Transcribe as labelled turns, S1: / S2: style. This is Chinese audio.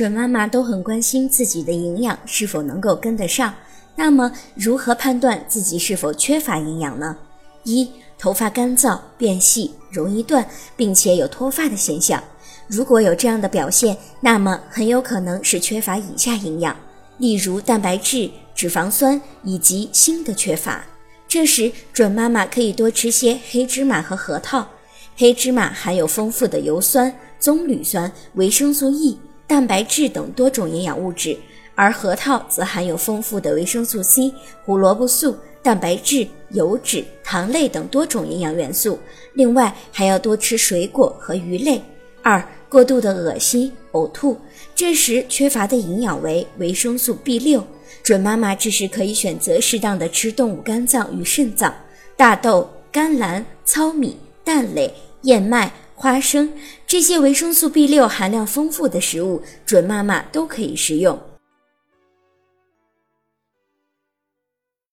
S1: 准妈妈都很关心自己的营养是否能够跟得上。那么，如何判断自己是否缺乏营养呢？一、头发干燥、变细、容易断，并且有脱发的现象。如果有这样的表现，那么很有可能是缺乏以下营养，例如蛋白质、脂肪酸以及锌的缺乏。这时，准妈妈可以多吃些黑芝麻和核桃。黑芝麻含有丰富的油酸、棕榈酸、维生素 E、蛋白质等多种营养物质，而核桃则含有丰富的维生素 C、胡萝卜素、蛋白质、油脂、糖类等多种营养元素。另外，还要多吃水果和鱼类。二、过度的恶心、呕吐，这时缺乏的营养为维生素 B 六。准妈妈这时可以选择适当的吃动物肝脏与肾脏、大豆、甘蓝、糙米、蛋类、燕麦、花生这些维生素 B 六含量丰富的食物，准妈妈都可以食用。